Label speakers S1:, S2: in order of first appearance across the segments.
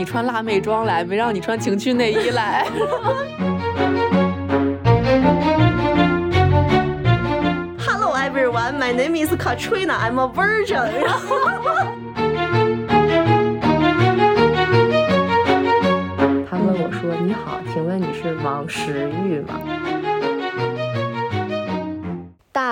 S1: 你穿辣妹装来，没让你穿情趣内衣来。
S2: Hello everyone, my name is Katrina. I'm a virgin. 他问我说：“你好，请问你是王石玉吗？”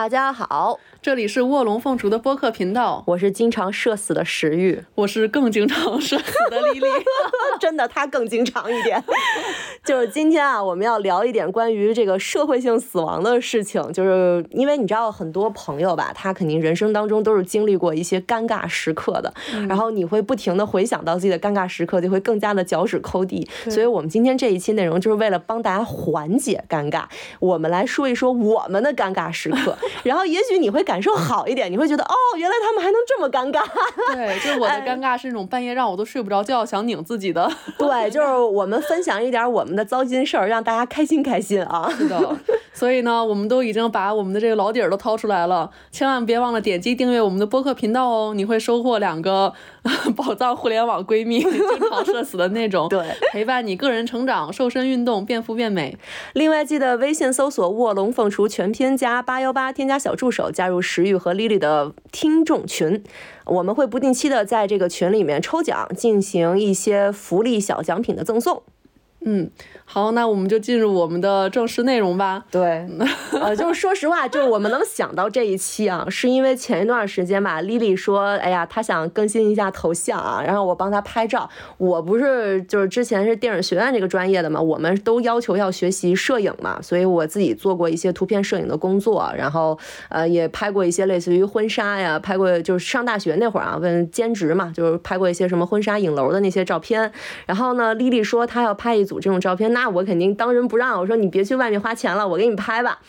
S2: 大家好，
S1: 这里是卧龙凤雏的播客频道，
S2: 我是经常社死的石玉，
S1: 我是更经常社死的丽丽。
S2: 真的，他更经常一点。就是今天啊，我们要聊一点关于这个社会性死亡的事情。就是因为你知道，很多朋友吧，他肯定人生当中都是经历过一些尴尬时刻的，然后你会不停的回想到自己的尴尬时刻，就会更加的脚趾抠地。所以我们今天这一期内容就是为了帮大家缓解尴尬，我们来说一说我们的尴尬时刻。然后也许你会感受好一点，你会觉得哦，原来他们还能这么尴尬。
S1: 对，就是我的尴尬是那种半夜让我都睡不着觉，想拧自己的。
S2: 对，就是我们分享一点我们的糟心事儿，让大家开心开心啊。
S1: 是的，所以呢，我们都已经把我们的这个老底儿都掏出来了，千万别忘了点击订阅我们的播客频道哦，你会收获两个 宝藏互联网闺蜜，经常社死的那种，
S2: 对，
S1: 陪伴你个人成长、瘦身运动、变富变美。
S2: 另外，记得微信搜索“卧龙凤雏全拼加八幺八”，添加小助手，加入石玉和 Lily 的听众群。我们会不定期的在这个群里面抽奖，进行一些福利小奖品的赠送。
S1: 嗯，好，那我们就进入我们的正式内容吧。
S2: 对，呃，就是说实话，就是我们能想到这一期啊，是因为前一段时间吧，丽丽说，哎呀，她想更新一下头像啊，然后我帮她拍照。我不是就是之前是电影学院这个专业的嘛，我们都要求要学习摄影嘛，所以我自己做过一些图片摄影的工作，然后呃也拍过一些类似于婚纱呀，拍过就是上大学那会儿啊，问兼职嘛，就是拍过一些什么婚纱影楼的那些照片。然后呢，丽丽说她要拍一组这种照片，那我肯定当仁不让。我说你别去外面花钱了，我给你拍吧。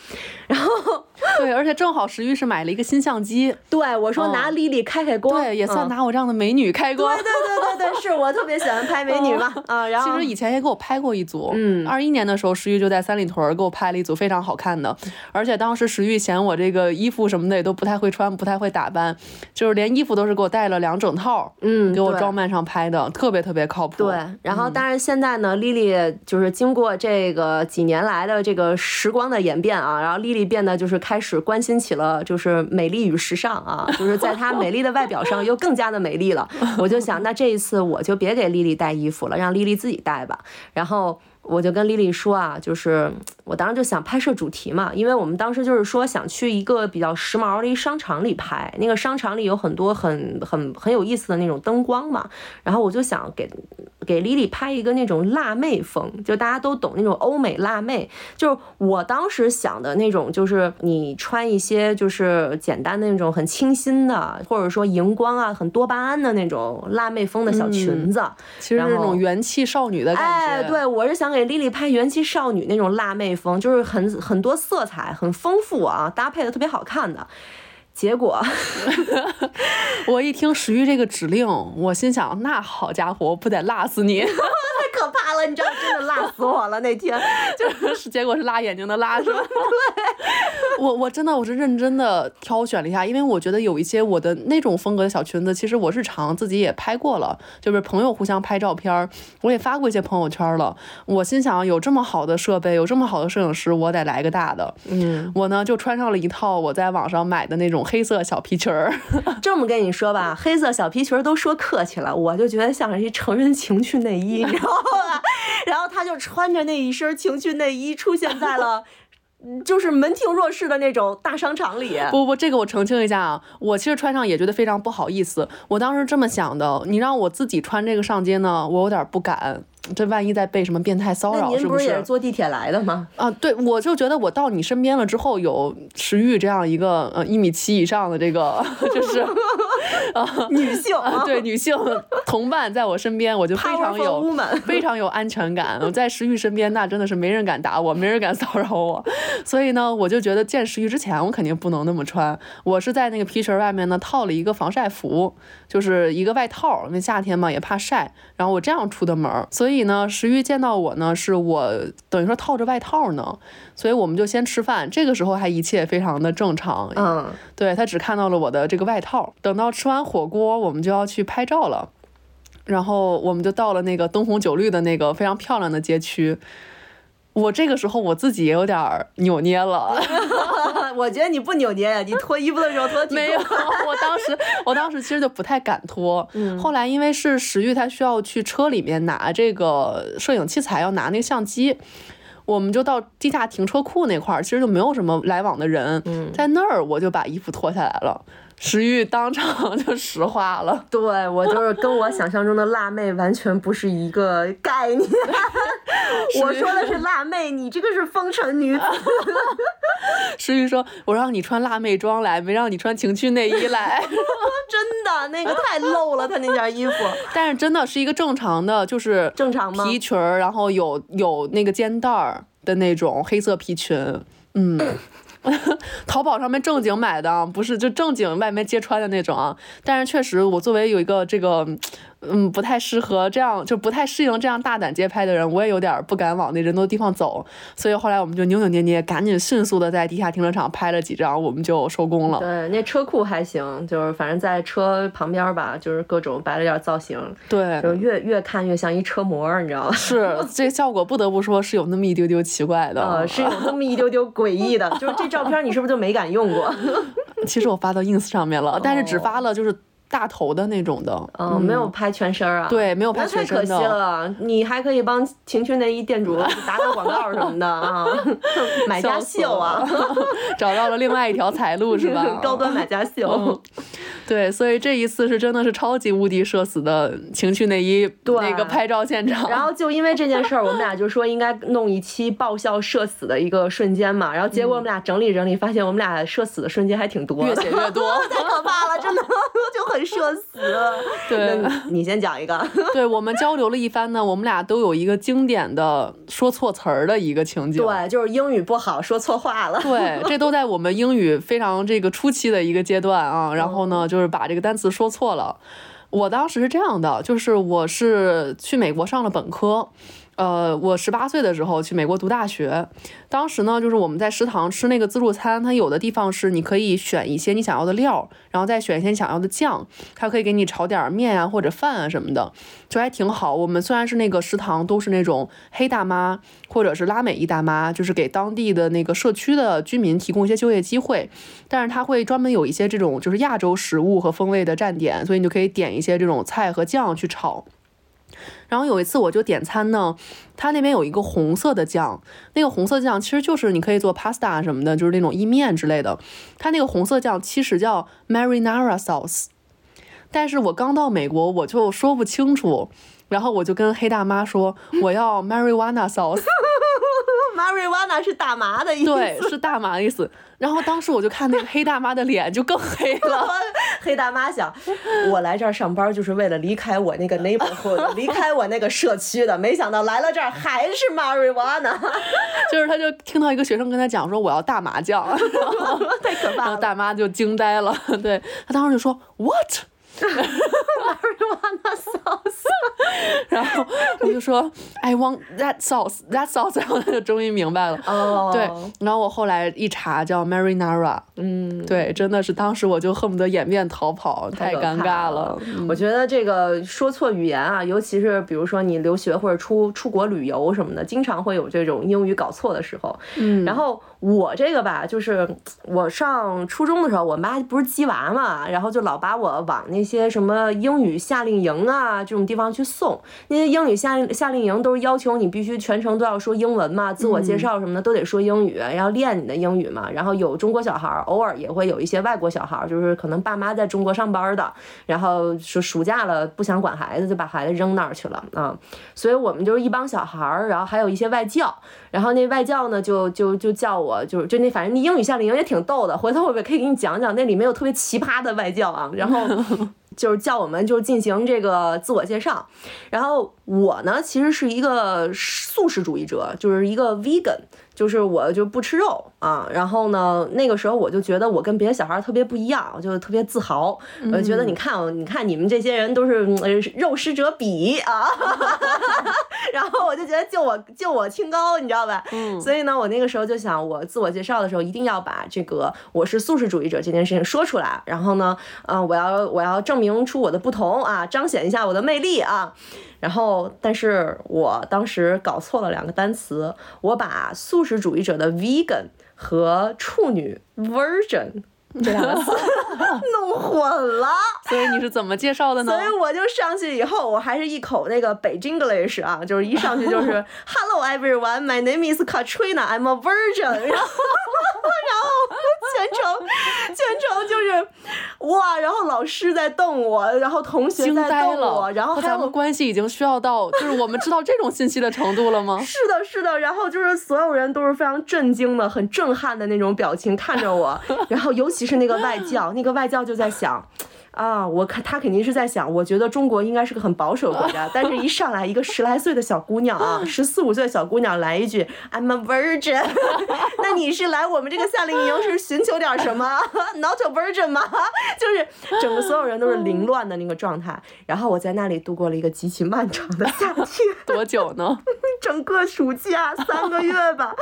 S2: 然后
S1: 对，而且正好石玉是买了一个新相机，
S2: 对我说拿丽丽开开光，
S1: 对，也算拿我这样的美女开光。
S2: 对对对对对，是我特别喜欢拍美女嘛啊。然后
S1: 其实以前也给我拍过一组，嗯，二一年的时候石玉就在三里屯给我拍了一组非常好看的，而且当时石玉嫌我这个衣服什么的也都不太会穿，不太会打扮，就是连衣服都是给我带了两整套，
S2: 嗯，
S1: 给我装扮上拍的，特别特别靠谱。
S2: 对，然后但是现在呢，丽丽就是经过这个几年来的这个时光的演变啊，然后丽丽变得就是开始关心起了就是美丽与时尚啊，就是在她美丽的外表上又更加的美丽了。我就想，那这一次我就别给丽丽带衣服了，让丽丽自己带吧。然后。我就跟丽丽说啊，就是我当时就想拍摄主题嘛，因为我们当时就是说想去一个比较时髦的一商场里拍，那个商场里有很多很很很有意思的那种灯光嘛，然后我就想给给丽丽拍一个那种辣妹风，就大家都懂那种欧美辣妹，就是我当时想的那种，就是你穿一些就是简单的那种很清新的，或者说荧光啊很多巴胺的那种辣妹风的小裙子，
S1: 其实那种元气少女的感觉。
S2: 哎，对我是想给。给丽丽拍元气少女那种辣妹风，就是很很多色彩，很丰富啊，搭配的特别好看的。结果，
S1: 我一听石玉这个指令，我心想，那好家伙，不得辣死你！
S2: 太可怕了，你知道，真的辣死我了那天，
S1: 就是结果是辣眼睛的辣，是吧？
S2: 对，
S1: 我我真的我是认真的挑选了一下，因为我觉得有一些我的那种风格的小裙子，其实我日常自己也拍过了，就是朋友互相拍照片，我也发过一些朋友圈了。我心想，有这么好的设备，有这么好的摄影师，我得来个大的。
S2: 嗯，
S1: 我呢就穿上了一套我在网上买的那种。黑色小皮裙儿，
S2: 这么跟你说吧，黑色小皮裙儿都说客气了，我就觉得像是一成人情趣内衣，你知道吧？然后他就穿着那一身情趣内衣出现在了，就是门庭若市的那种大商场里。
S1: 不不，这个我澄清一下啊，我其实穿上也觉得非常不好意思。我当时这么想的，你让我自己穿这个上街呢，我有点不敢。这万一再被什么变态骚扰，是
S2: 不
S1: 是？
S2: 也是坐地铁来的吗？
S1: 啊，对，我就觉得我到你身边了之后，有石玉这样一个呃一米七以上的这个就是
S2: 啊女性，
S1: 对女性同伴在我身边，我就非常有非常有安全感。我在石玉身边，那真的是没人敢打我，没人敢骚扰我。所以呢，我就觉得见石玉之前，我肯定不能那么穿。我是在那个皮裙外面呢套了一个防晒服，就是一个外套，因为夏天嘛也怕晒。然后我这样出的门，所以。所以呢，石玉见到我呢，是我等于说套着外套呢，所以我们就先吃饭。这个时候还一切非常的正常。
S2: 嗯，
S1: 对他只看到了我的这个外套。等到吃完火锅，我们就要去拍照了。然后我们就到了那个灯红酒绿的那个非常漂亮的街区。我这个时候我自己也有点扭捏了，
S2: 我觉得你不扭捏呀，你脱衣服的时候脱
S1: 没有？我当时我当时其实就不太敢脱。后来因为是石玉，他需要去车里面拿这个摄影器材，要拿那个相机，我们就到地下停车库那块儿，其实就没有什么来往的人，在那儿我就把衣服脱下来了。石玉当场就石化了，
S2: 对我就是跟我想象中的辣妹完全不是一个概念。我说的是辣妹，你这个是风尘女子。
S1: 石玉说：“我让你穿辣妹装来，没让你穿情趣内衣来。”
S2: 真的，那个太露了，他那件衣服。
S1: 但是真的是一个正常的，就是
S2: 正常吗
S1: 皮裙儿，然后有有那个肩带儿的那种黑色皮裙，嗯。淘宝上面正经买的，不是就正经外面揭穿的那种啊。但是确实，我作为有一个这个。嗯，不太适合这样，就不太适应这样大胆街拍的人，我也有点不敢往那人多的地方走，所以后来我们就扭扭捏捏，赶紧迅速的在地下停车场拍了几张，我们就收工了。
S2: 对，那车库还行，就是反正在车旁边吧，就是各种摆了点造型，
S1: 对，
S2: 就越越看越像一车模，你知道吗？
S1: 是，这效果不得不说是有那么一丢丢奇怪的，
S2: 呃，是有那么一丢丢诡异的，就是这照片你是不是就没敢用过？
S1: 其实我发到 ins 上面了，但是只发了就是。大头的那种的，
S2: 嗯，没有拍全身啊，
S1: 对，没有拍全身
S2: 的，太可惜了。你还可以帮情趣内衣店主 打打广告什么的啊，买家秀啊，
S1: 找到了另外一条财路是吧？
S2: 高端买家秀。
S1: 对，所以这一次是真的是超级无敌社死的情趣内衣那个拍照现场。
S2: 然后就因为这件事儿，我们俩就说应该弄一期爆笑社死的一个瞬间嘛。然后结果我们俩整理整理，发现我们俩社死的瞬间还挺多，
S1: 越写越多，
S2: 太可怕了，真的就很社死。
S1: 对，
S2: 你先讲一个。
S1: 对我们交流了一番呢，我们俩都有一个经典的说错词儿的一个情景。
S2: 对，就是英语不好说错话了。
S1: 对，这都在我们英语非常这个初期的一个阶段啊。然后呢，就。就是把这个单词说错了。我当时是这样的，就是我是去美国上了本科。呃，我十八岁的时候去美国读大学，当时呢，就是我们在食堂吃那个自助餐，它有的地方是你可以选一些你想要的料，然后再选一些你想要的酱，它可以给你炒点面啊或者饭啊什么的，就还挺好。我们虽然是那个食堂都是那种黑大妈或者是拉美裔大妈，就是给当地的那个社区的居民提供一些就业机会，但是他会专门有一些这种就是亚洲食物和风味的站点，所以你就可以点一些这种菜和酱去炒。然后有一次我就点餐呢，他那边有一个红色的酱，那个红色酱其实就是你可以做 pasta 什么的，就是那种意面之类的。他那个红色酱其实叫 marinara sauce，但是我刚到美国我就说不清楚，然后我就跟黑大妈说我要 marijuana sauce。
S2: Marijuana 是大麻的意思，
S1: 对，是大麻的意思。然后当时我就看那个黑大妈的脸就更黑了。
S2: 黑大妈想，我来这儿上班就是为了离开我那个 neighborhood，离开我那个社区的。没想到来了这儿还是 Marijuana，
S1: 就是他就听到一个学生跟他讲说我要大麻酱，
S2: 太可怕了。
S1: 大妈就惊呆了，对他当时就说
S2: What？marijuana sauce，
S1: 然后我就说 I want that sauce, that sauce，然后他就终于明白了。哦，对，然后我后来一查叫 marinara，嗯，对，真的是当时我就恨不得掩面逃跑，太尴尬了。
S2: 我觉得这个说错语言啊，尤其是比如说你留学或者出出国旅游什么的，经常会有这种英语搞错的时候。嗯，然后。我这个吧，就是我上初中的时候，我妈不是鸡娃嘛，然后就老把我往那些什么英语夏令营啊这种地方去送。那些英语夏夏令营都是要求你必须全程都要说英文嘛，自我介绍什么的都得说英语，要练你的英语嘛。然后有中国小孩，偶尔也会有一些外国小孩，就是可能爸妈在中国上班的，然后说暑假了不想管孩子，就把孩子扔那儿去了啊。所以我们就是一帮小孩，然后还有一些外教，然后那外教呢就就就叫我。我就是就那反正你英语夏令营也挺逗的，回头我也可以给你讲讲，那里面有特别奇葩的外教啊，然后 就是叫我们就进行这个自我介绍，然后我呢其实是一个素食主义者，就是一个 vegan。就是我就不吃肉啊，然后呢，那个时候我就觉得我跟别的小孩特别不一样，我就特别自豪，我就觉得你看，你看你们这些人都是肉食者鄙啊，然后我就觉得就我就我清高，你知道吧？嗯，所以呢，我那个时候就想，我自我介绍的时候一定要把这个我是素食主义者这件事情说出来，然后呢，嗯，我要我要证明出我的不同啊，彰显一下我的魅力啊。然后，但是我当时搞错了两个单词，我把素食主义者的 vegan 和处女 virgin。这两个词 弄混了，
S1: 所以你是怎么介绍的呢？
S2: 所以我就上去以后，我还是一口那个北京 English 啊，就是一上去就是 Hello everyone, my name is Katrina, I'm a virgin。然后，然后全程全程就是哇，然后老师在瞪我，然后同学在瞪我，然后
S1: 咱们关系已经需要到就是我们知道这种信息的程度了吗？
S2: 是的，是的。然后就是所有人都是非常震惊的、很震撼的那种表情看着我，然后尤其。是那个外教，那个外教就在想。啊，我看他肯定是在想，我觉得中国应该是个很保守国家，但是一上来一个十来岁的小姑娘啊，十四五岁的小姑娘来一句 I'm a virgin，那你是来我们这个夏令营是寻求点什么？Not a virgin 吗？就是整个所有人都是凌乱的那个状态，然后我在那里度过了一个极其漫长的夏天，
S1: 多久呢？
S2: 整个暑假三个月吧，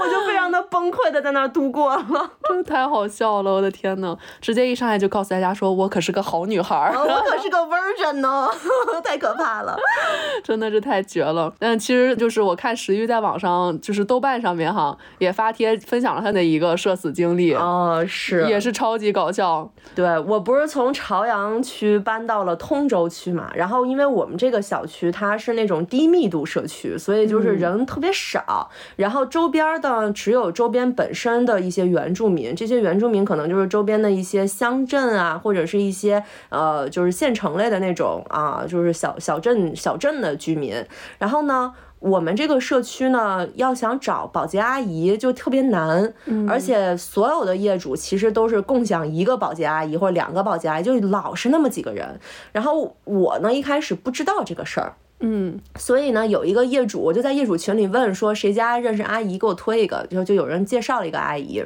S2: 我就非常的崩溃的在那儿度过了，
S1: 真的太好笑了，我的天呐，直接一上来就告诉大家说我可是。个好女孩，
S2: 我可是个 virgin 呢，太可怕了，
S1: 真的是太绝了。但其实就是我看石玉在网上，就是豆瓣上面哈，也发帖分享了他的一个社死经历
S2: 哦，是，
S1: 也是超级搞笑。
S2: 对我不是从朝阳区搬到了通州区嘛，然后因为我们这个小区它是那种低密度社区，所以就是人特别少，然后周边的只有周边本身的一些原住民，这些原住民可能就是周边的一些乡镇啊，或者是一些。些呃，就是县城类的那种啊，就是小小镇小镇的居民。然后呢，我们这个社区呢，要想找保洁阿姨就特别难，而且所有的业主其实都是共享一个保洁阿姨或者两个保洁阿姨，就老是那么几个人。然后我呢，一开始不知道这个事儿，
S1: 嗯，
S2: 所以呢，有一个业主，我就在业主群里问说，谁家认识阿姨，给我推一个。就就有人介绍了一个阿姨。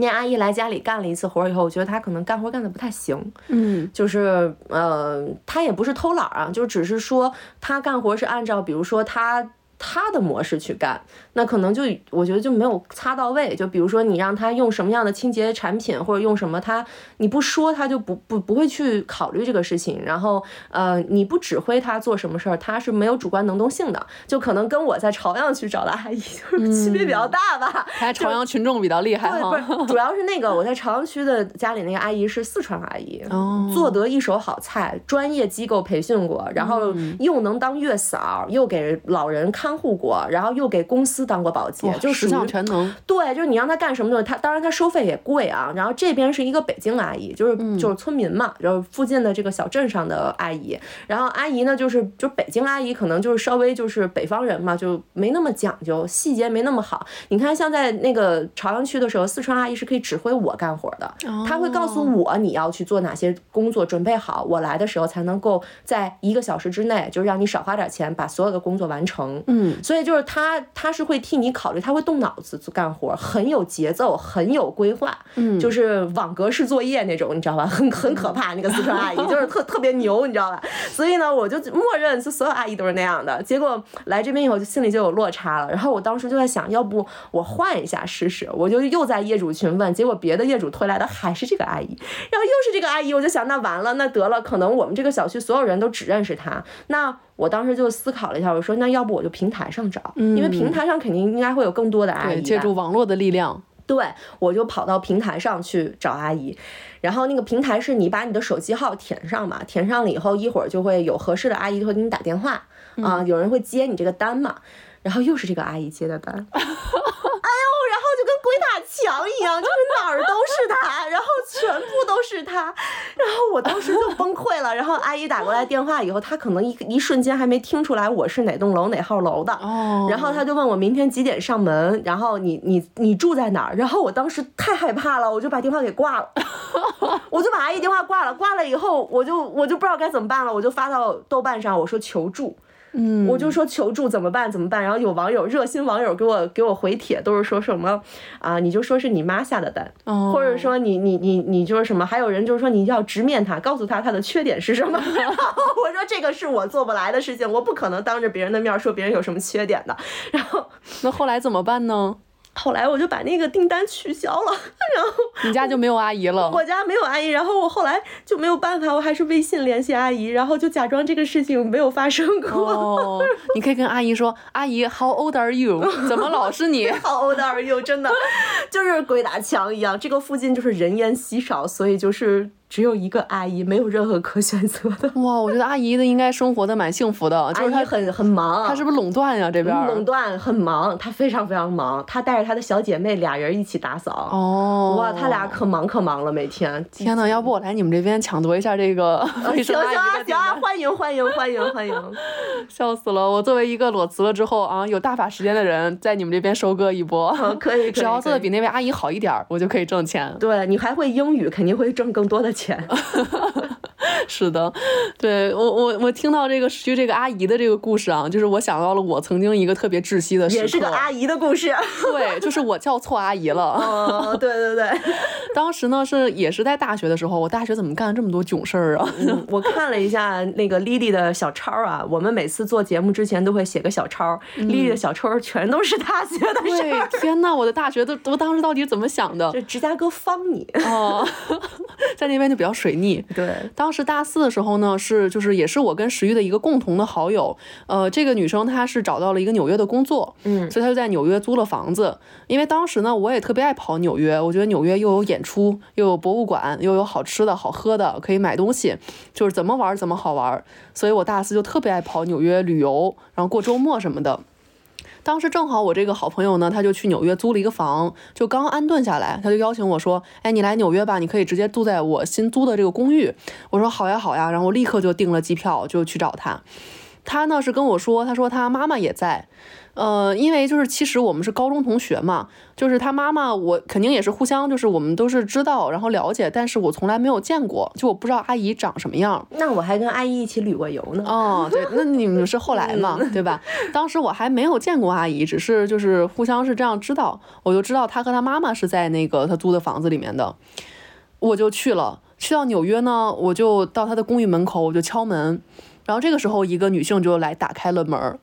S2: 那阿姨来家里干了一次活以后，我觉得她可能干活干的不太行，
S1: 嗯，
S2: 就是呃，她也不是偷懒啊，就只是说她干活是按照，比如说她。他的模式去干，那可能就我觉得就没有擦到位。就比如说你让他用什么样的清洁产品，或者用什么，他你不说他就不不不会去考虑这个事情。然后呃，你不指挥他做什么事儿，他是没有主观能动性的。就可能跟我在朝阳区找的阿姨就是区别比较大吧。
S1: 还朝阳群众比较厉害
S2: 哈。不是，主要是那个我在朝阳区的家里那个阿姨是四川阿姨，做得一手好菜，专业机构培训过，然后又能当月嫂，又给老人看。看护过，然后又给公司当过保洁，就
S1: 十项全能。
S2: 对，就是你让他干什么东西，他当然他收费也贵啊。然后这边是一个北京阿姨，就是就是村民嘛，就是附近的这个小镇上的阿姨。然后阿姨呢，就是就北京阿姨，可能就是稍微就是北方人嘛，就没那么讲究，细节没那么好。你看，像在那个朝阳区的时候，四川阿姨是可以指挥我干活的，她会告诉我你要去做哪些工作，准备好，我来的时候才能够在一个小时之内，就是让你少花点钱，把所有的工作完成。
S1: 嗯，
S2: 所以就是他，他是会替你考虑，他会动脑子做干活，很有节奏，很有规划，
S1: 嗯，
S2: 就是网格式作业那种，你知道吧？很 很可怕，那个四川阿姨就是特特别牛，你知道吧？所以呢，我就默认就所有阿姨都是那样的。结果来这边以后，就心里就有落差了。然后我当时就在想，要不我换一下试试？我就又在业主群问，结果别的业主推来的还是这个阿姨，然后又是这个阿姨，我就想，那完了，那得了，可能我们这个小区所有人都只认识她，那。我当时就思考了一下，我说那要不我就平台上找，因为平台上肯定应该会有更多的阿姨。
S1: 借助网络的力量。
S2: 对，我就跑到平台上去找阿姨，然后那个平台是你把你的手机号填上嘛，填上了以后，一会儿就会有合适的阿姨会给你打电话啊，有人会接你这个单嘛，然后又是这个阿姨接的单，墙一样，就是哪儿都是他，然后全部都是他，然后我当时就崩溃了。然后阿姨打过来电话以后，她可能一一瞬间还没听出来我是哪栋楼哪号楼的，然后她就问我明天几点上门，然后你你你住在哪儿？然后我当时太害怕了，我就把电话给挂了，我就把阿姨电话挂了。挂了以后，我就我就不知道该怎么办了，我就发到豆瓣上，我说求助。嗯，我就说求助怎么办怎么办？然后有网友热心网友给我给我回帖，都是说什么啊，你就说是你妈下的单，或者说你你你你就是什么？还有人就是说你要直面他，告诉他他的缺点是什么？我说这个是我做不来的事情，我不可能当着别人的面说别人有什么缺点的。然后
S1: 那后来怎么办呢？
S2: 后来我就把那个订单取消了，然后
S1: 你家就没有阿姨了。
S2: 我家没有阿姨，然后我后来就没有办法，我还是微信联系阿姨，然后就假装这个事情没有发生过。
S1: 哦，你可以跟阿姨说：“阿姨，How old are you？怎么老是你？
S2: How old are you？真的就是鬼打墙一样。这个附近就是人烟稀少，所以就是。只有一个阿姨，没有任何可选择的。
S1: 哇，我觉得阿姨的应该生活的蛮幸福的。阿
S2: 姨很很忙，
S1: 她是不是垄断呀？这边
S2: 垄断很忙，她非常非常忙。她带着她的小姐妹俩人一起打扫。哦，哇，她俩可忙可忙了，每天。
S1: 天呐，要不我来你们这边抢夺一下这个
S2: 行行啊行啊，欢迎欢迎欢迎欢迎！
S1: 笑死了，我作为一个裸辞了之后啊有大把时间的人，在你们这边收割一波。
S2: 可以 可以，
S1: 只要做的比那位阿姨好一点，我就可以挣钱。
S2: 对你还会英语，肯定会挣更多的。钱，
S1: 是的，对我我我听到这个徐这个阿姨的这个故事啊，就是我想到了我曾经一个特别窒息的时
S2: 刻，也是个阿姨的故事，
S1: 对，就是我叫错阿姨了，
S2: 哦，对对对，
S1: 当时呢是也是在大学的时候，我大学怎么干了这么多囧事儿啊？
S2: 我看了一下那个丽丽的小抄啊，我们每次做节目之前都会写个小抄，丽丽的小抄全都是大学的事
S1: 儿。天呐，我的大学都我当时到底怎么想的？
S2: 这芝加哥方你
S1: 哦，在那边。就比较水逆。
S2: 对，
S1: 当时大四的时候呢，是就是也是我跟石玉的一个共同的好友。呃，这个女生她是找到了一个纽约的工作，嗯，所以她就在纽约租了房子。因为当时呢，我也特别爱跑纽约，我觉得纽约又有演出，又有博物馆，又有好吃的好喝的，可以买东西，就是怎么玩怎么好玩。所以我大四就特别爱跑纽约旅游，然后过周末什么的。当时正好我这个好朋友呢，他就去纽约租了一个房，就刚安顿下来，他就邀请我说：“哎，你来纽约吧，你可以直接住在我新租的这个公寓。”我说：“好呀，好呀。”然后我立刻就订了机票，就去找他。他呢是跟我说，他说他妈妈也在。呃，因为就是其实我们是高中同学嘛，就是他妈妈，我肯定也是互相，就是我们都是知道，然后了解，但是我从来没有见过，就我不知道阿姨长什么样。
S2: 那我还跟阿姨一起旅过游呢。
S1: 哦，对，那你们是后来嘛，对吧？当时我还没有见过阿姨，只是就是互相是这样知道，我就知道她和她妈妈是在那个她租的房子里面的，我就去了。去到纽约呢，我就到她的公寓门口，我就敲门，然后这个时候一个女性就来打开了门。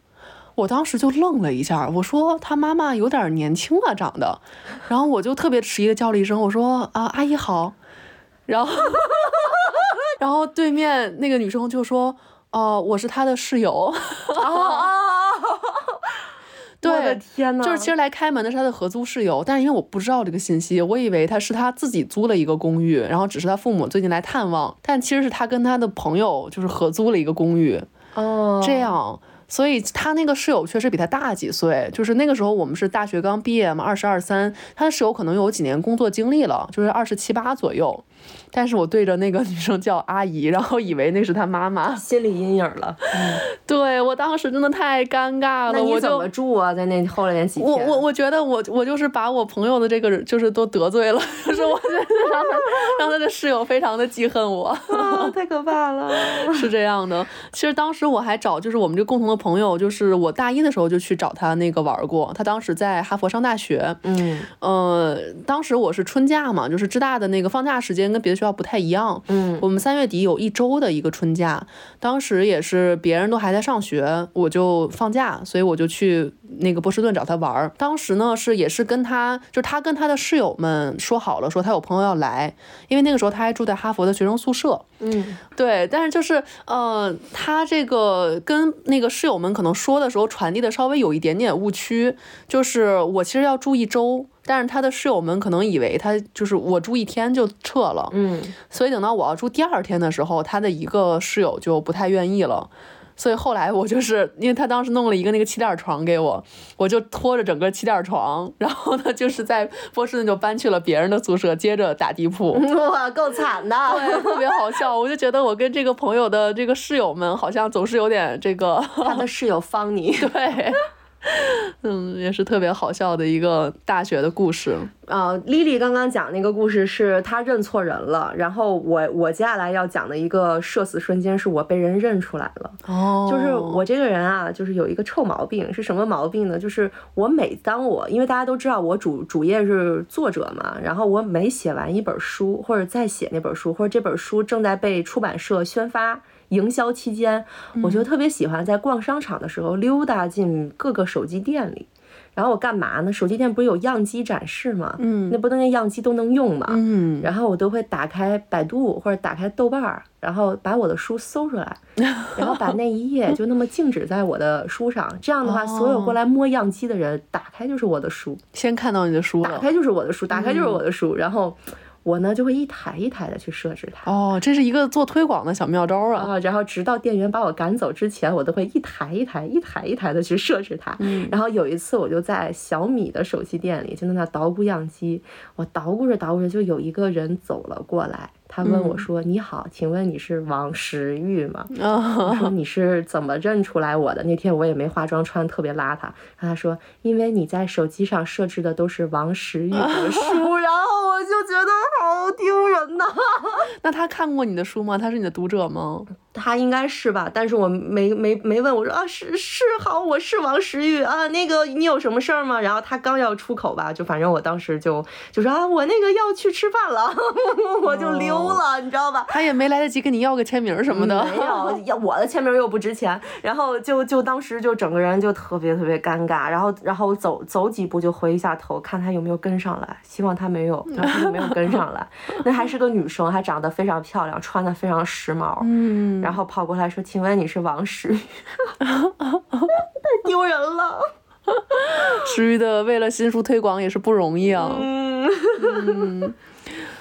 S1: 我当时就愣了一下，我说他妈妈有点年轻啊，长得，然后我就特别迟疑的叫了一声，我说啊，阿姨好，然后，然后对面那个女生就说，哦，我是他的室友，对，
S2: 天呐，
S1: 就是其实来开门的是他的合租室友，但是因为我不知道这个信息，我以为他是他自己租了一个公寓，然后只是他父母最近来探望，但其实是他跟他的朋友就是合租了一个公寓，
S2: 哦，
S1: 这样。所以他那个室友确实比他大几岁，就是那个时候我们是大学刚毕业嘛，二十二三，他的室友可能有几年工作经历了，就是二十七八左右。但是我对着那个女生叫阿姨，然后以为那是她妈妈，
S2: 心理阴影了。
S1: 对我当时真的太尴尬了。那
S2: 你怎么住啊？在那后来几天？
S1: 我我我觉得我我就是把我朋友的这个就是都得罪了，就 是我觉得让他让他的室友非常的记恨我，
S2: 太可怕了。
S1: 是这样的，其实当时我还找就是我们这共同的朋友，就是我大一的时候就去找他那个玩过，他当时在哈佛上大学。嗯呃，当时我是春假嘛，就是浙大的那个放假时间。跟别的学校不太一样，嗯，我们三月底有一周的一个春假，当时也是别人都还在上学，我就放假，所以我就去那个波士顿找他玩儿。当时呢是也是跟他，就是他跟他的室友们说好了，说他有朋友要来，因为那个时候他还住在哈佛的学生宿舍，
S2: 嗯，
S1: 对，但是就是呃，他这个跟那个室友们可能说的时候传递的稍微有一点点误区，就是我其实要住一周。但是他的室友们可能以为他就是我住一天就撤了，
S2: 嗯，
S1: 所以等到我要住第二天的时候，他的一个室友就不太愿意了，所以后来我就是因为他当时弄了一个那个气垫床给我，我就拖着整个气垫床，然后呢就是在波士顿就搬去了别人的宿舍，接着打地铺，
S2: 哇，够惨的，
S1: 对，特别好笑，我就觉得我跟这个朋友的这个室友们好像总是有点这个，
S2: 他的室友方你，
S1: 对。嗯，也是特别好笑的一个大学的故事。
S2: 呃，Lily 刚刚讲那个故事是她认错人了，然后我我接下来要讲的一个社死瞬间是我被人认出来了。哦，就是我这个人啊，就是有一个臭毛病，是什么毛病呢？就是我每当我因为大家都知道我主主业是作者嘛，然后我每写完一本书或者在写那本书，或者这本书正在被出版社宣发营销期间，我就特别喜欢在逛商场的时候溜达进各个手机店里。然后我干嘛呢？手机店不是有样机展示吗？嗯，那不能那样机都能用吗？嗯，然后我都会打开百度或者打开豆瓣儿，然后把我的书搜出来，然后把那一页就那么静止在我的书上。这样的话，所有过来摸样机的人，打开就是我的书，
S1: 先看到你的书
S2: 打开就是我的书，打开就是我的书，然后。我呢就会一台一台的去设置它
S1: 哦，这是一个做推广的小妙招啊！
S2: 啊，然后直到店员把我赶走之前，我都会一台一台、一台一台的去设置它。嗯，然后有一次我就在小米的手机店里，就在那捣鼓样机，我捣鼓着捣鼓着，就有一个人走了过来。他问我说：“你好，请问你是王石玉吗？”我说：“你是怎么认出来我的？那天我也没化妆，穿特别邋遢。”他说：“因为你在手机上设置的都是王石玉的书。”然后我就觉得好丢人呐。
S1: 那他看过你的书吗？他是你的读者吗？
S2: 他应该是吧，但是我没没没问我说啊是是好，我是王石玉啊，那个你有什么事儿吗？然后他刚要出口吧，就反正我当时就就说啊，我那个要去吃饭了，我就溜了，你知道吧？
S1: 他也没来得及跟你要个签名什么的，
S2: 没有，要我的签名又不值钱，然后就就当时就整个人就特别特别尴尬，然后然后走走几步就回一下头，看他有没有跟上来，希望他没有，他没有跟上来，那还是个女生，还长得非常漂亮，穿的非常时髦，嗯。然后跑过来说：“请问你是王石玉？太丢人了！
S1: 石玉的为了新书推广也是不容易啊。嗯，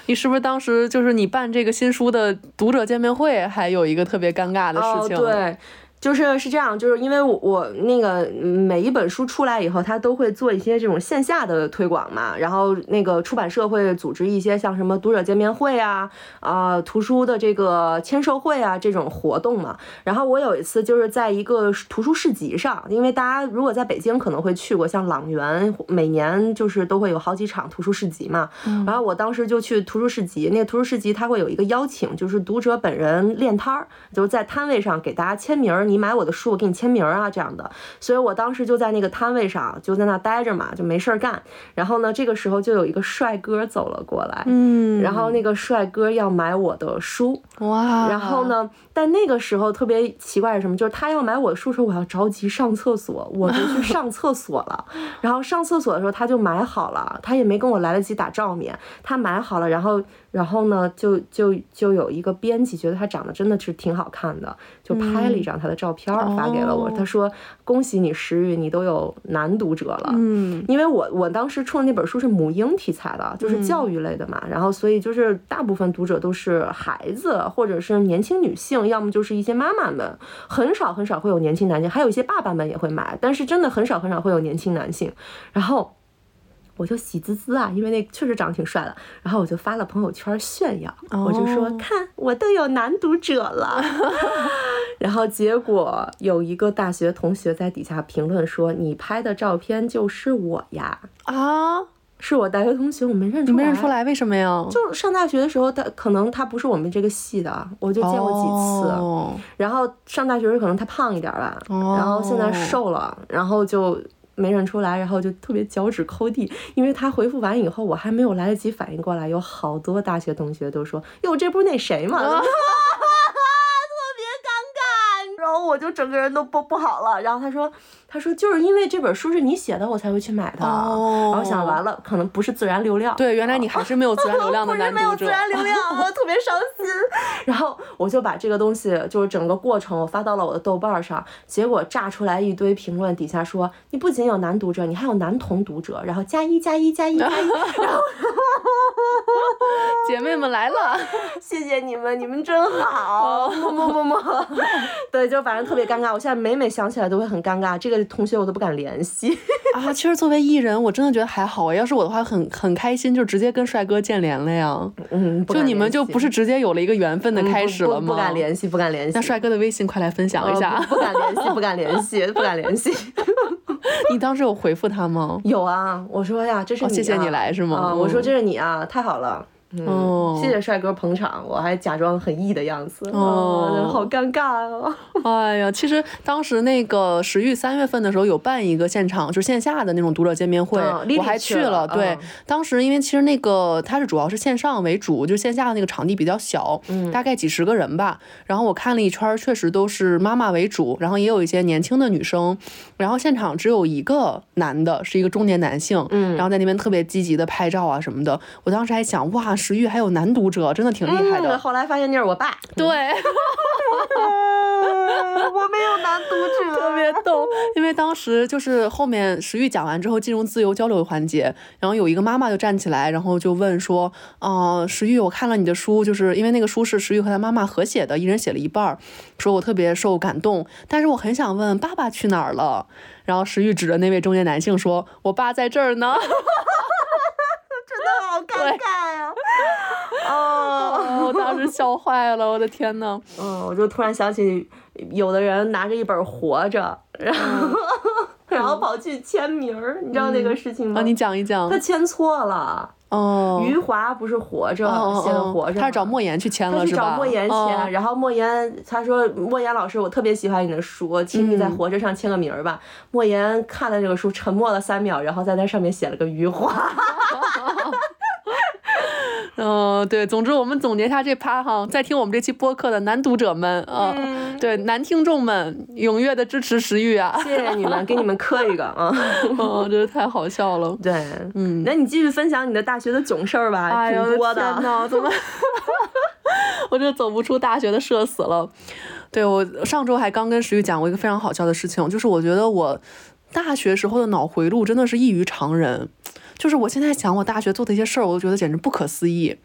S1: 你是不是当时就是你办这个新书的读者见面会，还有一个特别尴尬的事情？
S2: 对。”就是是这样，就是因为我我那个每一本书出来以后，他都会做一些这种线下的推广嘛，然后那个出版社会组织一些像什么读者见面会啊，啊图书的这个签售会啊这种活动嘛。然后我有一次就是在一个图书市集上，因为大家如果在北京可能会去过，像朗园每年就是都会有好几场图书市集嘛。然后我当时就去图书市集，那个图书市集他会有一个邀请，就是读者本人练摊儿，就是在摊位上给大家签名儿。你你买我的书，我给你签名啊，这样的。所以我当时就在那个摊位上，就在那待着嘛，就没事儿干。然后呢，这个时候就有一个帅哥走了过来，嗯，然后那个帅哥要买我的书，哇。然后呢，但那个时候特别奇怪是什么？就是他要买我的书时候，我要着急上厕所，我就去上厕所了。然后上厕所的时候，他就买好了，他也没跟我来得及打照面，他买好了，然后。然后呢，就就就有一个编辑觉得他长得真的是挺好看的，就拍了一张他的照片发给了我。他说：“恭喜你，石玉，你都有男读者了。”嗯，因为我我当时出的那本书是母婴题材的，就是教育类的嘛。然后所以就是大部分读者都是孩子或者是年轻女性，要么就是一些妈妈们，很少很少会有年轻男性，还有一些爸爸们也会买，但是真的很少很少会有年轻男性。然后。我就喜滋滋啊，因为那确实长得挺帅的，然后我就发了朋友圈炫耀，我就说看我都有男读者了，然后结果有一个大学同学在底下评论说你拍的照片就是我呀啊，是我大学同学，我没认出来，你
S1: 没认出来，为什么呀？
S2: 就上大学的时候，他可能他不是我们这个系的，我就见过几次，然后上大学时可能他胖一点吧，然后现在瘦了，然后就。没认出来，然后就特别脚趾抠地，因为他回复完以后，我还没有来得及反应过来，有好多大学同学都说：“哟，这不是那谁吗？” 然后我就整个人都不不好了。然后他说：“他说就是因为这本书是你写的，我才会去买的。”然后想完了，可能不是自然流量。
S1: 对，原来你还是没有自然流量的 男
S2: 读者。没有自然流量，我特别伤心。然后我就把这个东西，就是整个过程，我发到了我的豆瓣上。结果炸出来一堆评论，底下说：“你不仅有男读者，你还有男同读者。”然后加一加一加一加一。然后
S1: 姐妹们来了，
S2: 谢谢你们，你们真好，么么么么。对。就反正特别尴尬，我现在每每想起来都会很尴尬。这个同学我都不敢联系
S1: 啊。其实作为艺人，我真的觉得还好。要是我的话，很很开心，就直接跟帅哥见联了呀。嗯，就你们就不是直接有了一个缘分的开始了吗？
S2: 不敢联系，不敢联系。
S1: 那帅哥的微信快来分享一下。
S2: 不敢联系，不敢联系，不敢联系。
S1: 你当时有回复他吗？
S2: 有啊，我说呀，这是你，
S1: 谢谢你来是吗？
S2: 我说这是你啊，太好了。嗯，谢谢帅哥捧场，我还假装很 E 的样子，哦，好尴尬哦。
S1: 哎呀，其实当时那个石玉三月份的时候有办一个现场，就是线下的那种读者见面会，我还去了。对，当时因为其实那个它是主要是线上为主，就线下的那个场地比较小，大概几十个人吧。然后我看了一圈，确实都是妈妈为主，然后也有一些年轻的女生。然后现场只有一个男的，是一个中年男性，嗯，然后在那边特别积极的拍照啊什么的。我当时还想，哇。石玉还有男读者，真的挺厉害的。
S2: 后来发现那是我爸。
S1: 对，我没
S2: 有男读者，
S1: 特别逗。因为当时就是后面石玉讲完之后进入自由交流环节，然后有一个妈妈就站起来，然后就问说：“啊，石玉，我看了你的书，就是因为那个书是石玉和他妈妈合写的，一人写了一半，说我特别受感动，但是我很想问爸爸去哪儿了。”然后石玉指着那位中年男性说：“我爸在这儿呢。”
S2: 好尴尬呀！
S1: 哦，我当时笑坏了，我的天呐。
S2: 嗯，我就突然想起，有的人拿着一本《活着》，然后然后跑去签名儿，你知道那个事情吗？
S1: 你讲一讲。
S2: 他签错了。哦，余华不是活着写的活着，
S1: 他是找莫言去签了
S2: 是吧？他找莫言签，然后莫言他说莫言老师，我特别喜欢你的书，请你在活着上签个名儿吧。莫言看了这个书，沉默了三秒，然后在那上面写了个余华。
S1: 嗯，对，总之我们总结一下这趴哈，在听我们这期播客的男读者们啊，对男听众们，踊跃的支持食欲啊，
S2: 谢谢你们，给你们磕一个啊，
S1: 哦，真是太好笑了。
S2: 对，嗯，那你继续分享你的大学的囧事儿吧，挺多的。
S1: 怎么？我这走不出大学的社死了。对我上周还刚跟石玉讲过一个非常好笑的事情，就是我觉得我大学时候的脑回路真的是异于常人。就是我现在想我大学做的一些事儿，我都觉得简直不可思议。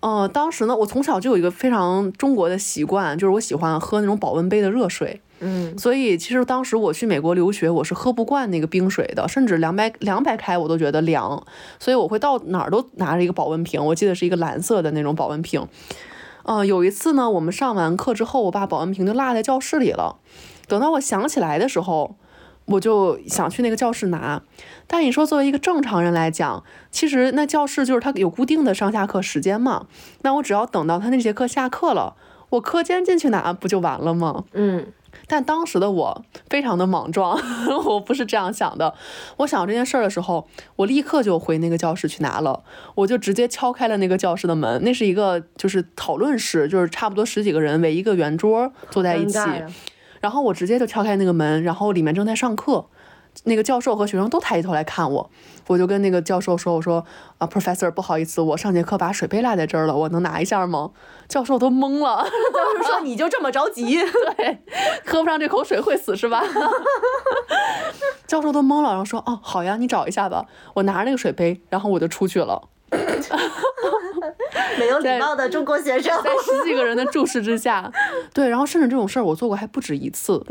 S1: 呃，当时呢，我从小就有一个非常中国的习惯，就是我喜欢喝那种保温杯的热水。嗯，所以其实当时我去美国留学，我是喝不惯那个冰水的，甚至两百两百开我都觉得凉。所以我会到哪儿都拿着一个保温瓶，我记得是一个蓝色的那种保温瓶。呃，有一次呢，我们上完课之后，我把保温瓶就落在教室里了。等到我想起来的时候。我就想去那个教室拿，但你说作为一个正常人来讲，其实那教室就是它有固定的上下课时间嘛，那我只要等到他那节课下课了，我课间进去拿不就完了吗？嗯，但当时的我非常的莽撞，我不是这样想的。我想这件事儿的时候，我立刻就回那个教室去拿了，我就直接敲开了那个教室的门，那是一个就是讨论室，就是差不多十几个人围一个圆桌坐在一起。然后我直接就敲开那个门，然后里面正在上课，那个教授和学生都抬起头来看我，我就跟那个教授说：“我说啊，Professor，不好意思，我上节课把水杯落在这儿了，我能拿一下吗？”教授都懵了，
S2: 教授说：“你就这么着急？
S1: 对，喝不上这口水会死是吧？” 教授都懵了，然后说：“哦，好呀，你找一下吧。”我拿着那个水杯，然后我就出去了。
S2: 没有礼貌的中国学生，
S1: 在十几个人的注视之下，对，然后甚至这种事儿我做过还不止一次。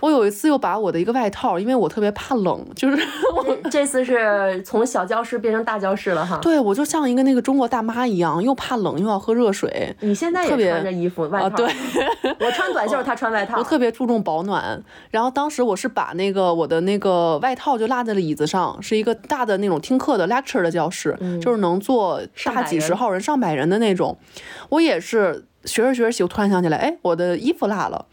S1: 我有一次又把我的一个外套，因为我特别怕冷，就是我
S2: 这次是从小教室变成大教室了哈。
S1: 对，我就像一个那个中国大妈一样，又怕冷又要喝热水。
S2: 你现在也穿着衣服外套？
S1: 对，
S2: 我穿短袖，他穿外套。
S1: 我特别注重保暖。然后当时我是把那个我的那个外套就落在了椅子上，是一个大的那种听课的 lecture 的教室，就是能坐大几十号人、上百人的那种。我也是学着学着习，我突然想起来，哎，我的衣服落了，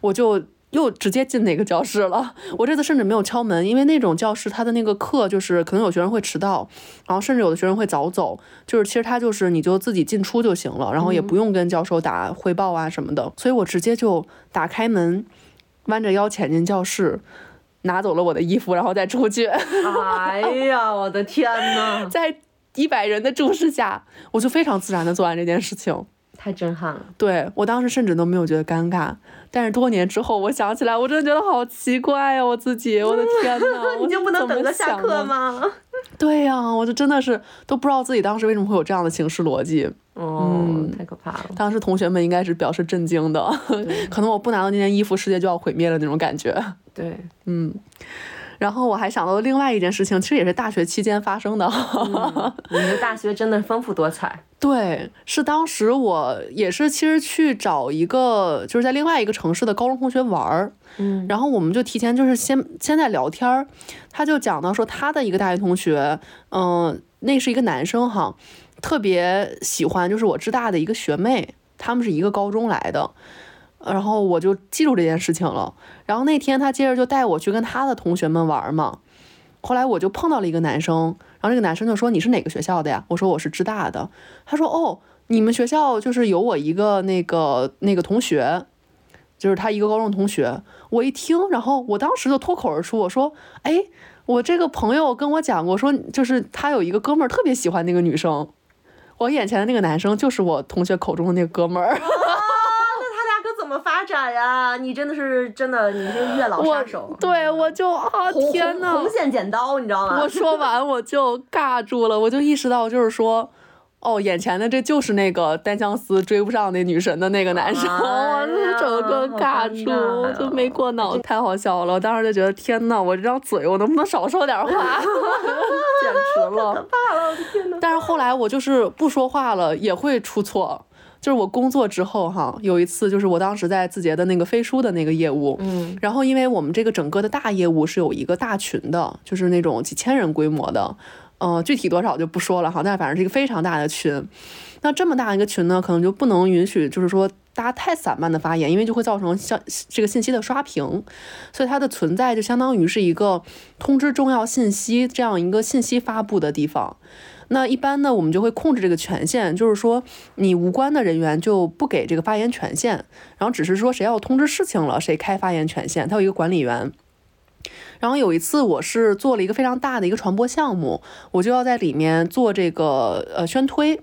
S1: 我就。又直接进那个教室了。我这次甚至没有敲门，因为那种教室它的那个课就是可能有学生会迟到，然后甚至有的学生会早走，就是其实他就是你就自己进出就行了，然后也不用跟教授打汇报啊什么的。所以我直接就打开门，弯着腰潜进教室，拿走了我的衣服，然后再出去。
S2: 哎呀，我的天呐，
S1: 在一百人的注视下，我就非常自然的做完这件事情。
S2: 太震撼了！
S1: 对我当时甚至都没有觉得尴尬，但是多年之后我想起来，我真的觉得好奇怪呀！我自己，我的 天呐，
S2: 你就不能等个下课吗？
S1: 对呀，我就真的是都不知道自己当时为什么会有这样的行事逻辑。
S2: 哦，太可怕了！
S1: 当时同学们应该是表示震惊的，可能我不拿到那件衣服，世界就要毁灭了那种感觉。
S2: 对，
S1: 嗯。然后我还想到另外一件事情，其实也是大学期间发生的。
S2: 你的大学真的丰富多彩。
S1: 对，是当时我也是其实去找一个就是在另外一个城市的高中同学玩儿，
S2: 嗯，
S1: 然后我们就提前就是先先在聊天儿，他就讲到说他的一个大学同学，嗯，那是一个男生哈，特别喜欢就是我浙大的一个学妹，他们是一个高中来的。然后我就记住这件事情了。然后那天他接着就带我去跟他的同学们玩嘛。后来我就碰到了一个男生，然后这个男生就说：“你是哪个学校的呀？”我说：“我是浙大的。”他说：“哦，你们学校就是有我一个那个那个同学，就是他一个高中同学。”我一听，然后我当时就脱口而出：“我说，哎，我这个朋友跟我讲过，说就是他有一个哥们儿特别喜欢那个女生。我眼前的那个男生就是我同学口中的那个哥们儿。”
S2: 怎么发展呀？你真的是真的，你是月老杀手。
S1: 对，我就啊，天呐，
S2: 红线剪刀，你知道吗？
S1: 我说完 我就尬住了，我就意识到，就是说，哦，眼前的这就是那个单相思追不上那女神的那个男生，我整个尬住，就没过脑，太好笑了。我当时就觉得，天呐，我这张嘴，我能不能少说点话？简直了，
S2: 可怕了，我的天呐。
S1: 但是后来我就是不说话了，也会出错。就是我工作之后哈，有一次就是我当时在字节的那个飞书的那个业务，
S2: 嗯，
S1: 然后因为我们这个整个的大业务是有一个大群的，就是那种几千人规模的，呃，具体多少就不说了哈，但反正是一个非常大的群。那这么大一个群呢，可能就不能允许就是说大家太散漫的发言，因为就会造成像这个信息的刷屏，所以它的存在就相当于是一个通知重要信息这样一个信息发布的地方。那一般呢，我们就会控制这个权限，就是说你无关的人员就不给这个发言权限，然后只是说谁要通知事情了，谁开发言权限，他有一个管理员。然后有一次我是做了一个非常大的一个传播项目，我就要在里面做这个呃宣推，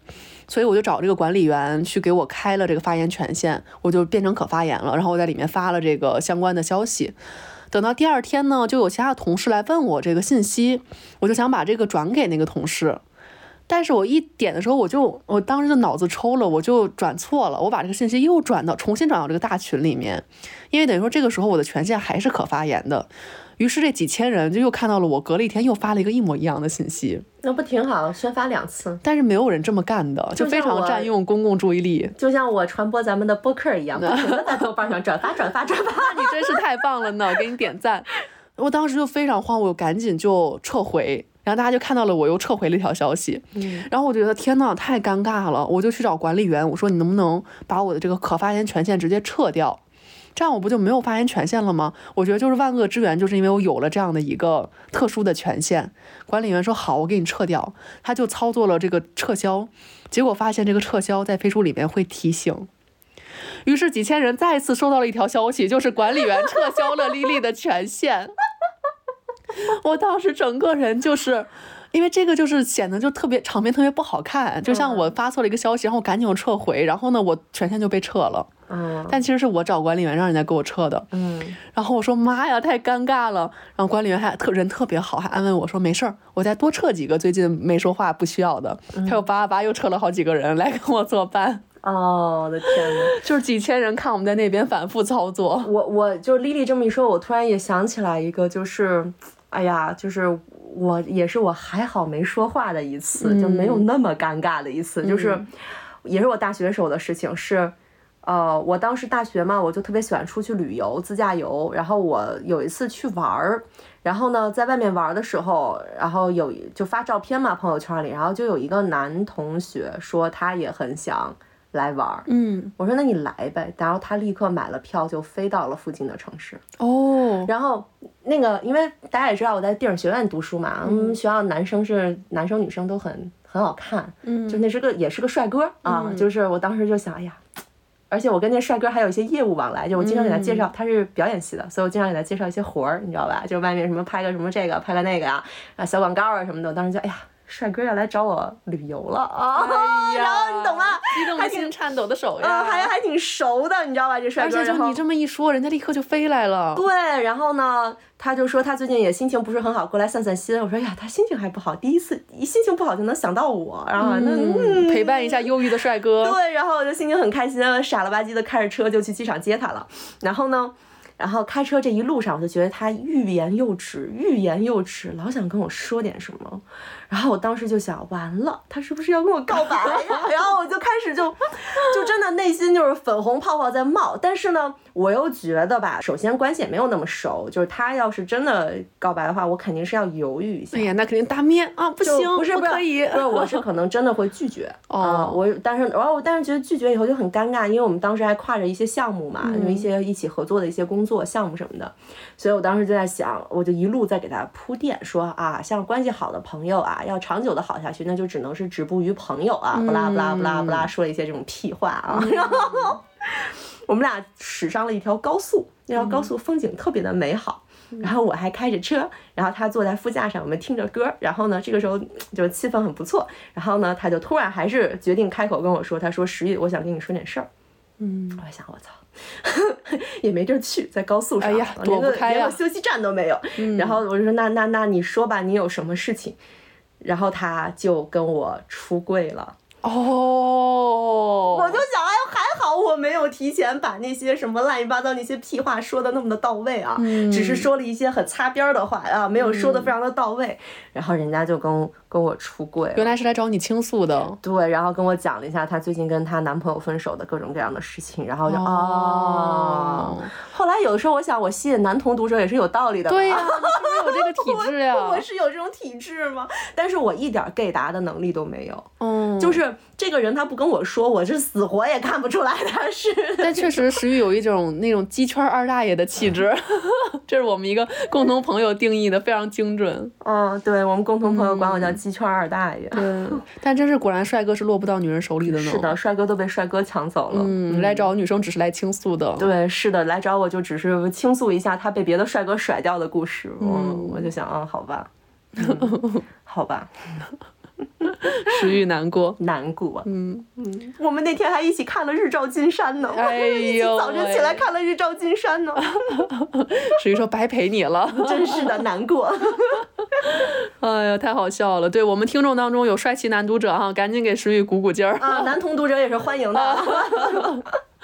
S1: 所以我就找这个管理员去给我开了这个发言权限，我就变成可发言了，然后我在里面发了这个相关的消息。等到第二天呢，就有其他同事来问我这个信息，我就想把这个转给那个同事。但是我一点的时候，我就我当时就脑子抽了，我就转错了，我把这个信息又转到重新转到这个大群里面，因为等于说这个时候我的权限还是可发言的，于是这几千人就又看到了我隔了一天又发了一个一模一样的信息，
S2: 那不挺好？宣发两次，
S1: 但是没有人这么干的，就非常占用公共注意力，
S2: 就像我传播咱们的播客一样，不停的在豆瓣上转发转发转发，
S1: 你真是太棒了呢，给你点赞，我当时就非常慌，我赶紧就撤回。然后大家就看到了我又撤回了一条消息，然后我觉得天呐，太尴尬了，我就去找管理员，我说你能不能把我的这个可发言权限直接撤掉，这样我不就没有发言权限了吗？我觉得就是万恶之源，就是因为我有了这样的一个特殊的权限。管理员说好，我给你撤掉，他就操作了这个撤销，结果发现这个撤销在飞书里面会提醒，于是几千人再次收到了一条消息，就是管理员撤销了丽丽的权限。我当时整个人就是，因为这个就是显得就特别场面特别不好看，就像我发错了一个消息，然后赶紧撤回，然后呢我权限就被撤了。
S2: 嗯，
S1: 但其实是我找管理员让人家给我撤的。
S2: 嗯，
S1: 然后我说妈呀，太尴尬了。然后管理员还特人特别好，还安慰我说没事儿，我再多撤几个最近没说话不需要的。他又叭叭又撤了好几个人来跟我作伴。
S2: 哦，我的天呐，
S1: 就是几千人看我们在那边反复操作。
S2: 我我就丽丽这么一说，我突然也想起来一个，就是。哎呀，就是我也是我还好没说话的一次，就没有那么尴尬的一次，就是也是我大学时候的事情。是，呃，我当时大学嘛，我就特别喜欢出去旅游，自驾游。然后我有一次去玩儿，然后呢，在外面玩的时候，然后有就发照片嘛，朋友圈里，然后就有一个男同学说他也很想。来玩儿，
S1: 嗯，
S2: 我说那你来呗，然后他立刻买了票就飞到了附近的城市，
S1: 哦，
S2: 然后那个因为大家也知道我在电影学院读书嘛，嗯，学校男生是男生女生都很很好看，
S1: 嗯，
S2: 就那是个也是个帅哥啊，就是我当时就想，哎呀，而且我跟那帅哥还有一些业务往来，就我经常给他介绍，他是表演系的，所以我经常给他介绍一些活儿，你知道吧？就外面什么拍个什么这个，拍个那个呀，啊小广告啊什么的，我当时就哎呀。帅哥要来找我旅游了啊！然后你懂吗？
S1: 激动的心，颤抖的手呀，
S2: 还还挺熟的，你知道吧？这帅哥，
S1: 而且就你这么一说，人家立刻就飞来了。
S2: 对，然后呢，他就说他最近也心情不是很好，过来散散心。我说呀，他心情还不好，第一次一心情不好就能想到我，然后那
S1: 陪伴一下忧郁的帅哥。
S2: 对，然后我就心情很开心，傻了吧唧的开着车就去机场接他了。然后呢？然后开车这一路上，我就觉得他欲言又止，欲言又止，老想跟我说点什么。然后我当时就想，完了，他是不是要跟我告白呀？然后我就开始就，就真的内心就是粉红泡泡在冒。但是呢，我又觉得吧，首先关系也没有那么熟，就是他要是真的告白的话，我肯定是要犹豫一下。
S1: 哎呀，那肯定大面啊，不行，
S2: 不是
S1: 不可以，
S2: 对，我是 可能真的会拒绝 啊。我但是，然后我但是觉得拒绝以后就很尴尬，因为我们当时还跨着一些项目嘛，有一些一起合作的一些工作项目什么的，所以我当时就在想，我就一路在给他铺垫，说啊，像关系好的朋友啊。要长久的好下去，那就只能是止步于朋友啊！不啦不啦不啦不啦，说了一些这种屁话啊。然后我们俩驶上了一条高速，那条高速风景特别的美好。然后我还开着车，然后他坐在副驾上，我们听着歌。然后呢，这个时候就气氛很不错。然后呢，他就突然还是决定开口跟我说：“他说石玉，我想跟你说点事儿。”嗯，我想我操，也没地儿去，在高速上，
S1: 哎呀，躲不开
S2: 呀，休息站都没有。然后我就说：“那那那你说吧，你有什么事情？”然后他就跟我出柜了
S1: 哦，
S2: 我就想，哎，还好我没有提前把那些什么乱七八糟那些屁话说的那么的到位啊，只是说了一些很擦边的话啊，没有说的非常的到位。然后人家就跟跟我出柜，
S1: 原来是来找你倾诉的。
S2: 对，然后跟我讲了一下她最近跟她男朋友分手的各种各样的事情，然后就哦。后来有的时候我想，我吸引男同读者也是有道理的。
S1: 对呀，你是不是有这个体质呀？
S2: 我是有这种体质吗？但是我一点 gay 答的能力都没有。嗯，就是这个人他不跟我说，我是死活也看不出来他是。
S1: 但确实石玉有一种那种鸡圈二大爷的气质，这是我们一个共同朋友定义的，非常精准。
S2: 嗯，对我们共同朋友管我叫鸡圈二大爷。
S1: 对，但真是果然帅哥是落不到女人手里的呢。
S2: 是的，帅哥都被帅哥抢走了。
S1: 嗯，来找女生只是来倾诉的。
S2: 对，是的，来找我。我就只是倾诉一下他被别的帅哥甩掉的故事，嗯，我就想，嗯，好吧，好吧，
S1: 石玉难过，
S2: 难过，嗯嗯，我们那天还一起看了日照金山呢，
S1: 哎呦，
S2: 早晨起来看了日照金山呢，
S1: 石玉说白陪你了，
S2: 真是的，难过，
S1: 哎呀，太好笑了，对我们听众当中有帅气男读者哈，赶紧给石玉鼓鼓劲儿。
S2: 啊，男同读者也是欢迎的。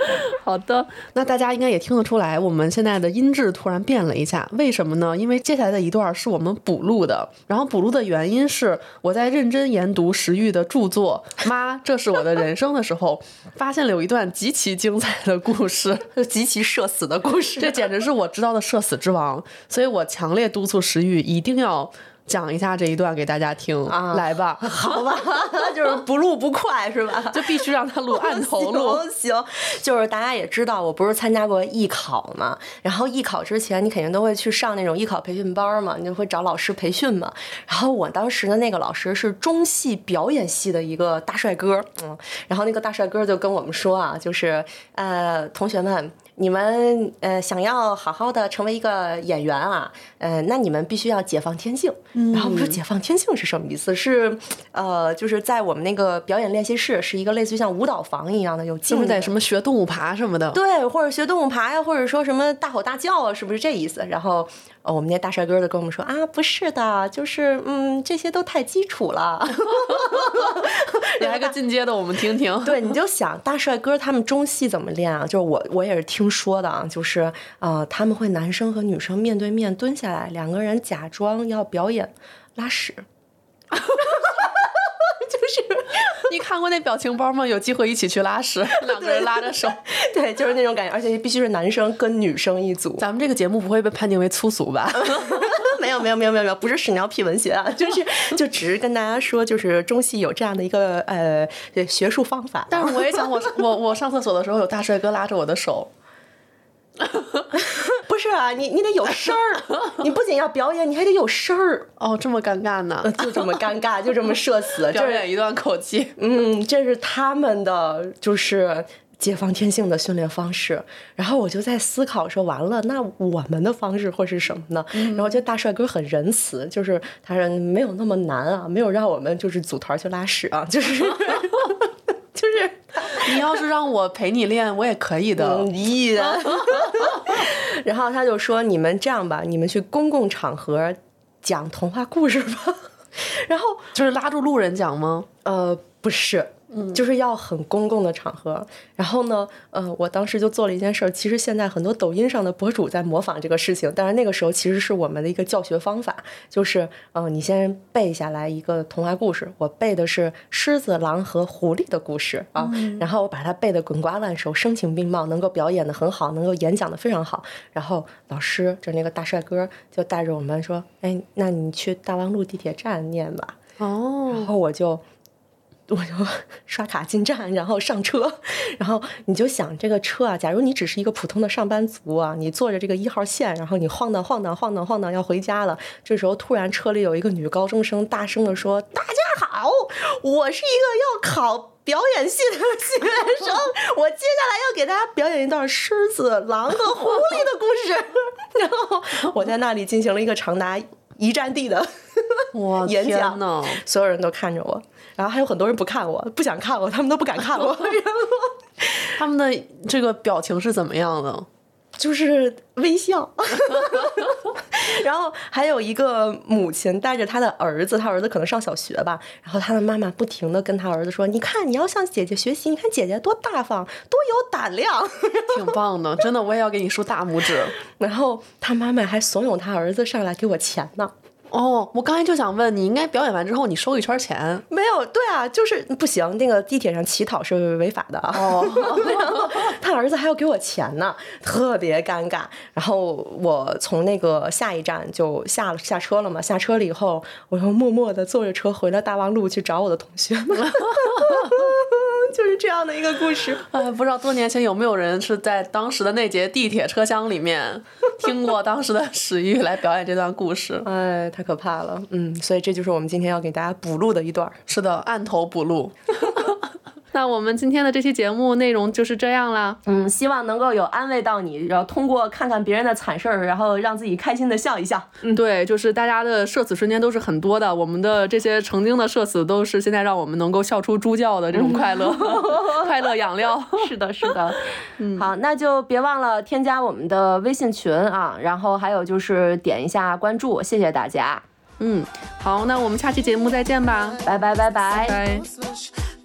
S1: 好的，那大家应该也听得出来，我们现在的音质突然变了一下，为什么呢？因为接下来的一段是我们补录的，然后补录的原因是我在认真研读石玉的著作《妈，这是我的人生》的时候，发现了有一段极其精彩的故事，
S2: 极其社死的故事，
S1: 这简直是我知道的社死之王，所以我强烈督促石玉一定要。讲一下这一段给大家听，啊来吧，
S2: 好吧，就是不录不快是吧？
S1: 就必须让他录，按头录。
S2: 行，就是大家也知道，我不是参加过艺考嘛，然后艺考之前你肯定都会去上那种艺考培训班嘛，你就会找老师培训嘛。然后我当时的那个老师是中戏表演系的一个大帅哥，嗯，然后那个大帅哥就跟我们说啊，就是呃，同学们。你们呃想要好好的成为一个演员啊，呃，那你们必须要解放天性。然后我说解放天性是什么意思？是呃，就是在我们那个表演练习室，是一个类似于像舞蹈房一样的，有
S1: 就是在什么学动物爬什么的。
S2: 对，或者学动物爬呀，或者说什么大吼大叫啊，是不是这意思？然后。哦，我们那大帅哥就跟我们说啊，不是的，就是嗯，这些都太基础了。
S1: 来个进阶的，我们听听。
S2: 对，你就想大帅哥他们中戏怎么练啊？就是我我也是听说的啊，就是呃，他们会男生和女生面对面蹲下来，两个人假装要表演拉屎。就是
S1: 你看过那表情包吗？有机会一起去拉屎，两个人拉着手，
S2: 对，就是那种感觉，而且必须是男生跟女生一组。
S1: 咱们这个节目不会被判定为粗俗吧？
S2: 没有，没有，没有，没有，没有，不是屎尿屁文学啊，就是就只是跟大家说，就是中戏有这样的一个呃学术方法。
S1: 但是我也想，我我我上厕所的时候有大帅哥拉着我的手。
S2: 不是啊，你你得有声儿，你不仅要表演，你还得有声儿。
S1: 哦，这么尴尬呢？
S2: 就这么尴尬，就这么社死，
S1: 表演一段口技。
S2: 嗯，这是他们的就是解放天性的训练方式。然后我就在思考说，完了，那我们的方式会是什么呢？然后觉得大帅哥很仁慈，就是他说没有那么难啊，没有让我们就是组团去拉屎啊，就是。就是
S1: 你要是让我陪你练，我也可以
S2: 的。然后他就说：“你们这样吧，你们去公共场合讲童话故事吧。”然后
S1: 就是拉住路人讲吗？
S2: 呃，不是，嗯，就是要很公共的场合。然后呢，呃，我当时就做了一件事儿，其实现在很多抖音上的博主在模仿这个事情，但是那个时候其实是我们的一个教学方法，就是，嗯，你先背下来一个童话故事，我背的是狮子、狼和狐狸的故事啊，然后我把它背得滚瓜烂熟，声情并茂，能够表演的很好，能够演讲的非常好。然后老师就那个大帅哥就带着我们说，哎，那你去大望路地铁站念吧。哦，然后我就。我就 刷卡进站，然后上车，然后你就想这个车啊，假如你只是一个普通的上班族啊，你坐着这个一号线，然后你晃荡晃荡晃荡晃荡要回家了，这时候突然车里有一个女高中生大声的说：“大家好，我是一个要考表演系的学生，我接下来要给大家表演一段狮子、狼和狐狸的故事。”然后我在那里进行了一个长达一站地的 演讲，所有人都看着我。然后还有很多人不看我，不想看我，他们都不敢看我。然后
S1: 他们的这个表情是怎么样的？
S2: 就是微笑。然后还有一个母亲带着他的儿子，他儿子可能上小学吧。然后他的妈妈不停的跟他儿子说：“你看，你要向姐姐学习，你看姐姐多大方，多有胆量。”
S1: 挺棒的，真的，我也要给你竖大拇指。
S2: 然后他妈妈还怂恿他儿子上来给我钱呢。
S1: 哦，我刚才就想问你，应该表演完之后你收一圈钱？
S2: 没有，对啊，就是不行，那个地铁上乞讨是违法的。哦，他儿子还要给我钱呢，特别尴尬。然后我从那个下一站就下了下车了嘛，下车了以后，我又默默的坐着车回了大望路去找我的同学们。就是这样的一个故事。
S1: 哎，不知道多年前有没有人是在当时的那节地铁车厢里面 听过当时的史玉来表演这段故事？
S2: 哎，太可怕了。嗯，所以这就是我们今天要给大家补录的一段。
S1: 是的，按头补录。那我们今天的这期节目内容就是这样啦。
S2: 嗯，希望能够有安慰到你，然后通过看看别人的惨事儿，然后让自己开心的笑一笑。
S1: 嗯，对，就是大家的社死瞬间都是很多的，我们的这些曾经的社死都是现在让我们能够笑出猪叫的这种快乐，快乐养料。
S2: 是的，是的。嗯，好，那就别忘了添加我们的微信群啊，然后还有就是点一下关注，谢谢大家。
S1: 嗯，好，那我们下期节目再见吧，
S2: 拜拜拜
S1: 拜拜。